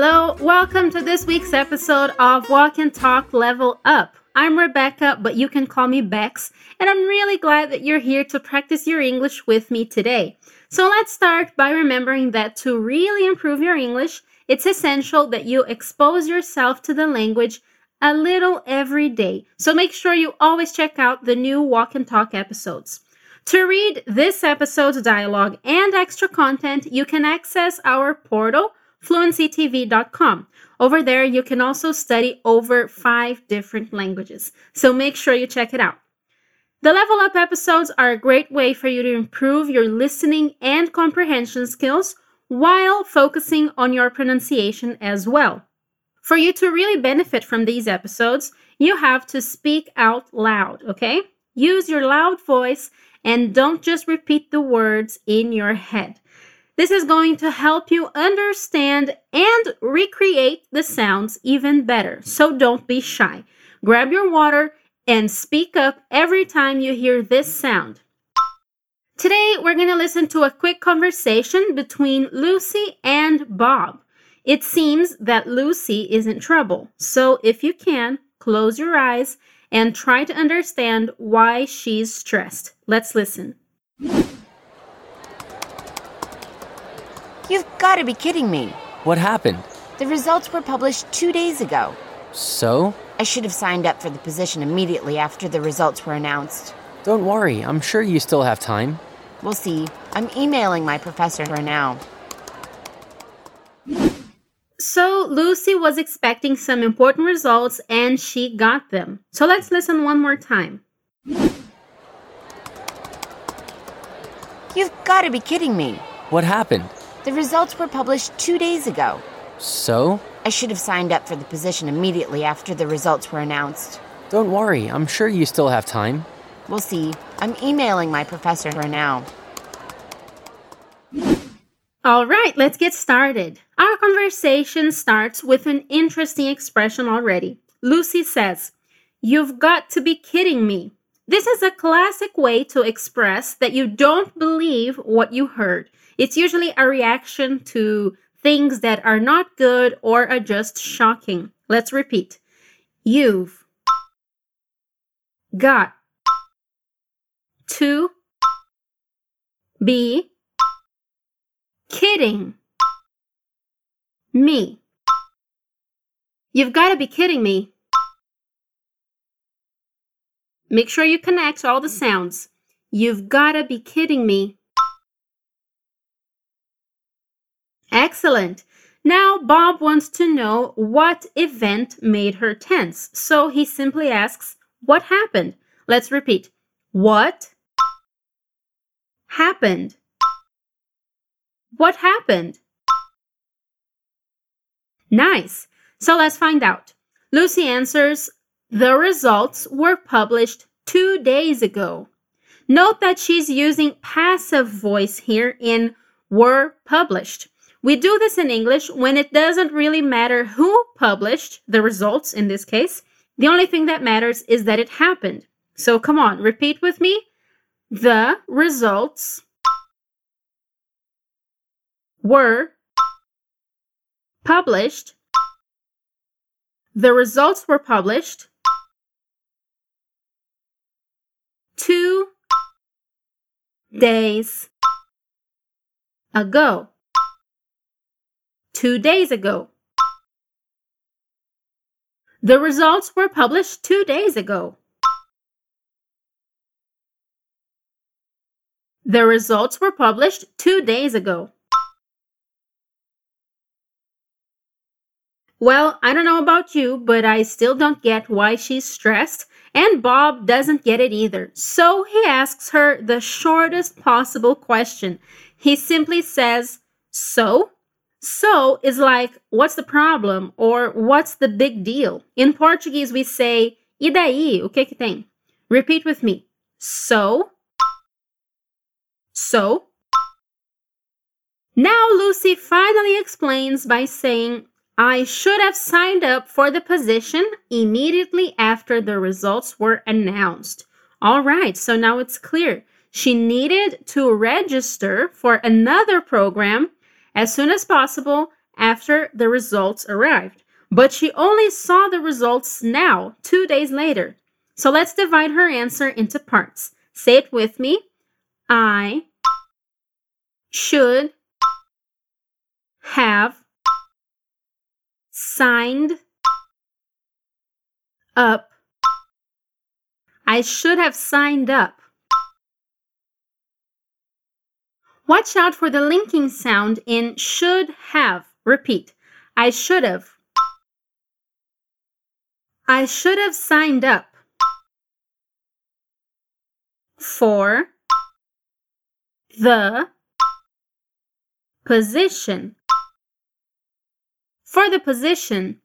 Hello, welcome to this week's episode of Walk and Talk Level Up. I'm Rebecca, but you can call me Bex, and I'm really glad that you're here to practice your English with me today. So let's start by remembering that to really improve your English, it's essential that you expose yourself to the language a little every day. So make sure you always check out the new Walk and Talk episodes. To read this episode's dialogue and extra content, you can access our portal fluencytv.com. Over there, you can also study over five different languages. So make sure you check it out. The Level Up episodes are a great way for you to improve your listening and comprehension skills while focusing on your pronunciation as well. For you to really benefit from these episodes, you have to speak out loud, okay? Use your loud voice and don't just repeat the words in your head. This is going to help you understand and recreate the sounds even better. So don't be shy. Grab your water and speak up every time you hear this sound. Today, we're going to listen to a quick conversation between Lucy and Bob. It seems that Lucy is in trouble. So, if you can, close your eyes and try to understand why she's stressed. Let's listen. You've got to be kidding me. What happened? The results were published two days ago. So? I should have signed up for the position immediately after the results were announced. Don't worry, I'm sure you still have time. We'll see. I'm emailing my professor for now. So, Lucy was expecting some important results and she got them. So, let's listen one more time. You've got to be kidding me. What happened? The results were published two days ago. So? I should have signed up for the position immediately after the results were announced. Don't worry, I'm sure you still have time. We'll see. I'm emailing my professor for now. All right, let's get started. Our conversation starts with an interesting expression already. Lucy says, You've got to be kidding me. This is a classic way to express that you don't believe what you heard. It's usually a reaction to things that are not good or are just shocking. Let's repeat. You've got to be kidding me. You've got to be kidding me. Make sure you connect all the mm. sounds. You've got to be kidding me. Excellent. Now, Bob wants to know what event made her tense. So he simply asks, What happened? Let's repeat. What happened? What happened? Nice. So let's find out. Lucy answers, The results were published two days ago. Note that she's using passive voice here in were published. We do this in English when it doesn't really matter who published the results in this case. The only thing that matters is that it happened. So come on, repeat with me. The results were published. The results were published two days ago two days ago. The results were published two days ago. The results were published two days ago. Well, I don't know about you, but I still don't get why she's stressed, and Bob doesn't get it either. So he asks her the shortest possible question. He simply says, So? So is like, what's the problem? Or what's the big deal? In Portuguese, we say, e daí? O que que tem? Repeat with me. So. So. Now Lucy finally explains by saying, I should have signed up for the position immediately after the results were announced. All right, so now it's clear. She needed to register for another program as soon as possible after the results arrived. But she only saw the results now, two days later. So let's divide her answer into parts. Say it with me. I should have signed up. I should have signed up. Watch out for the linking sound in should have. Repeat. I should have. I should have signed up for the position. For the position.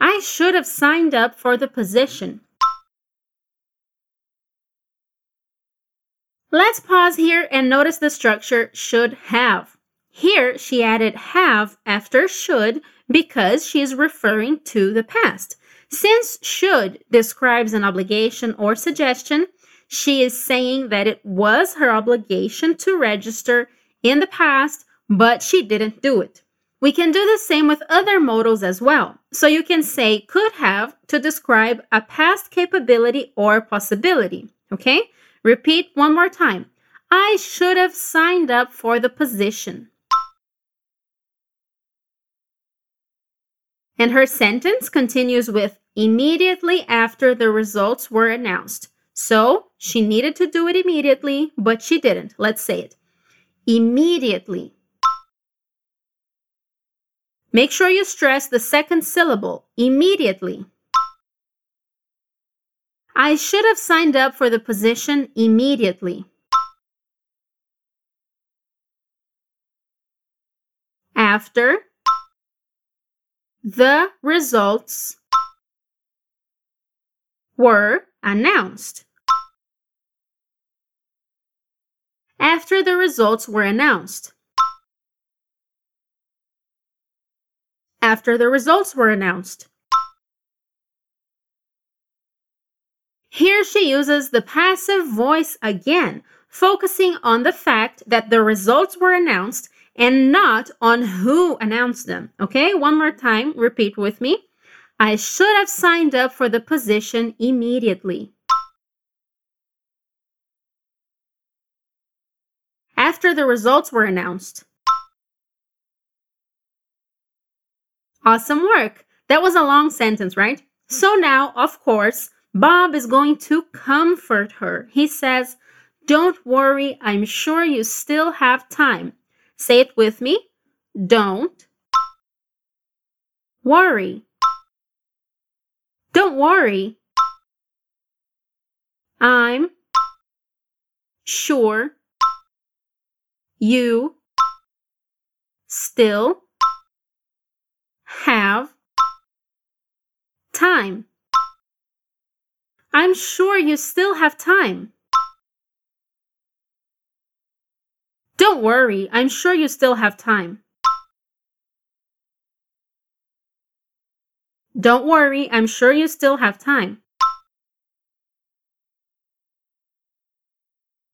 I should have signed up for the position. Let's pause here and notice the structure should have. Here she added have after should because she is referring to the past. Since should describes an obligation or suggestion, she is saying that it was her obligation to register in the past, but she didn't do it. We can do the same with other modals as well. So you can say could have to describe a past capability or possibility. Okay? Repeat one more time. I should have signed up for the position. And her sentence continues with immediately after the results were announced. So she needed to do it immediately, but she didn't. Let's say it. Immediately. Make sure you stress the second syllable, immediately. I should have signed up for the position immediately. After the results were announced. After the results were announced. After the results were announced. Here she uses the passive voice again, focusing on the fact that the results were announced and not on who announced them. Okay, one more time, repeat with me. I should have signed up for the position immediately. After the results were announced. Awesome work. That was a long sentence, right? So now, of course, Bob is going to comfort her. He says, Don't worry, I'm sure you still have time. Say it with me. Don't worry. Don't worry. I'm sure you still have time. I'm sure you still have time. Don't worry, I'm sure you still have time. Don't worry, I'm sure you still have time.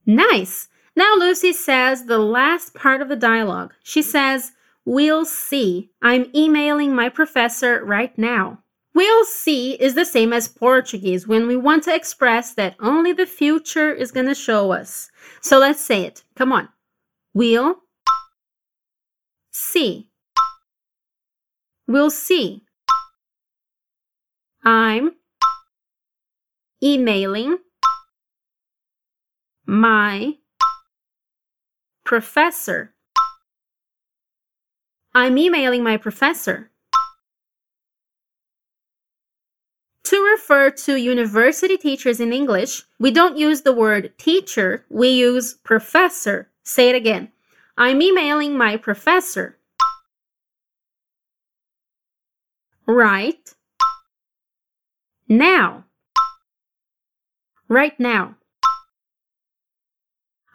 Nice! Now Lucy says the last part of the dialogue. She says, We'll see. I'm emailing my professor right now. We'll see is the same as Portuguese when we want to express that only the future is going to show us. So let's say it. Come on. We'll see. We'll see. I'm emailing my professor. I'm emailing my professor. To refer to university teachers in English, we don't use the word teacher, we use professor. Say it again. I'm emailing my professor. Right now. Right now.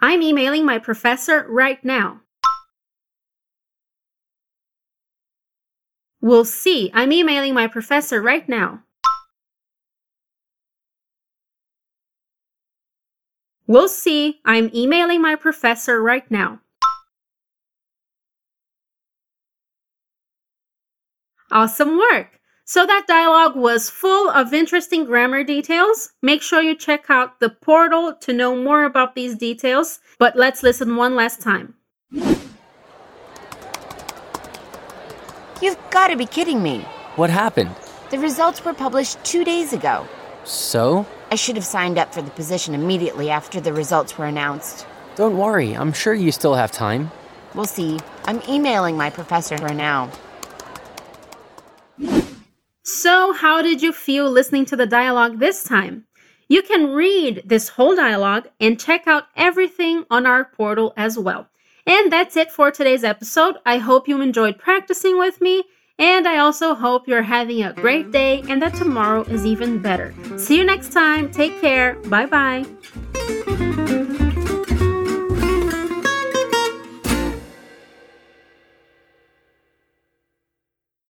I'm emailing my professor right now. We'll see. I'm emailing my professor right now. We'll see. I'm emailing my professor right now. Awesome work! So that dialogue was full of interesting grammar details. Make sure you check out the portal to know more about these details, but let's listen one last time. You've got to be kidding me. What happened? The results were published two days ago. So? I should have signed up for the position immediately after the results were announced. Don't worry, I'm sure you still have time. We'll see. I'm emailing my professor for now. So, how did you feel listening to the dialogue this time? You can read this whole dialogue and check out everything on our portal as well. And that's it for today's episode. I hope you enjoyed practicing with me, and I also hope you're having a great day and that tomorrow is even better. See you next time. Take care. Bye bye.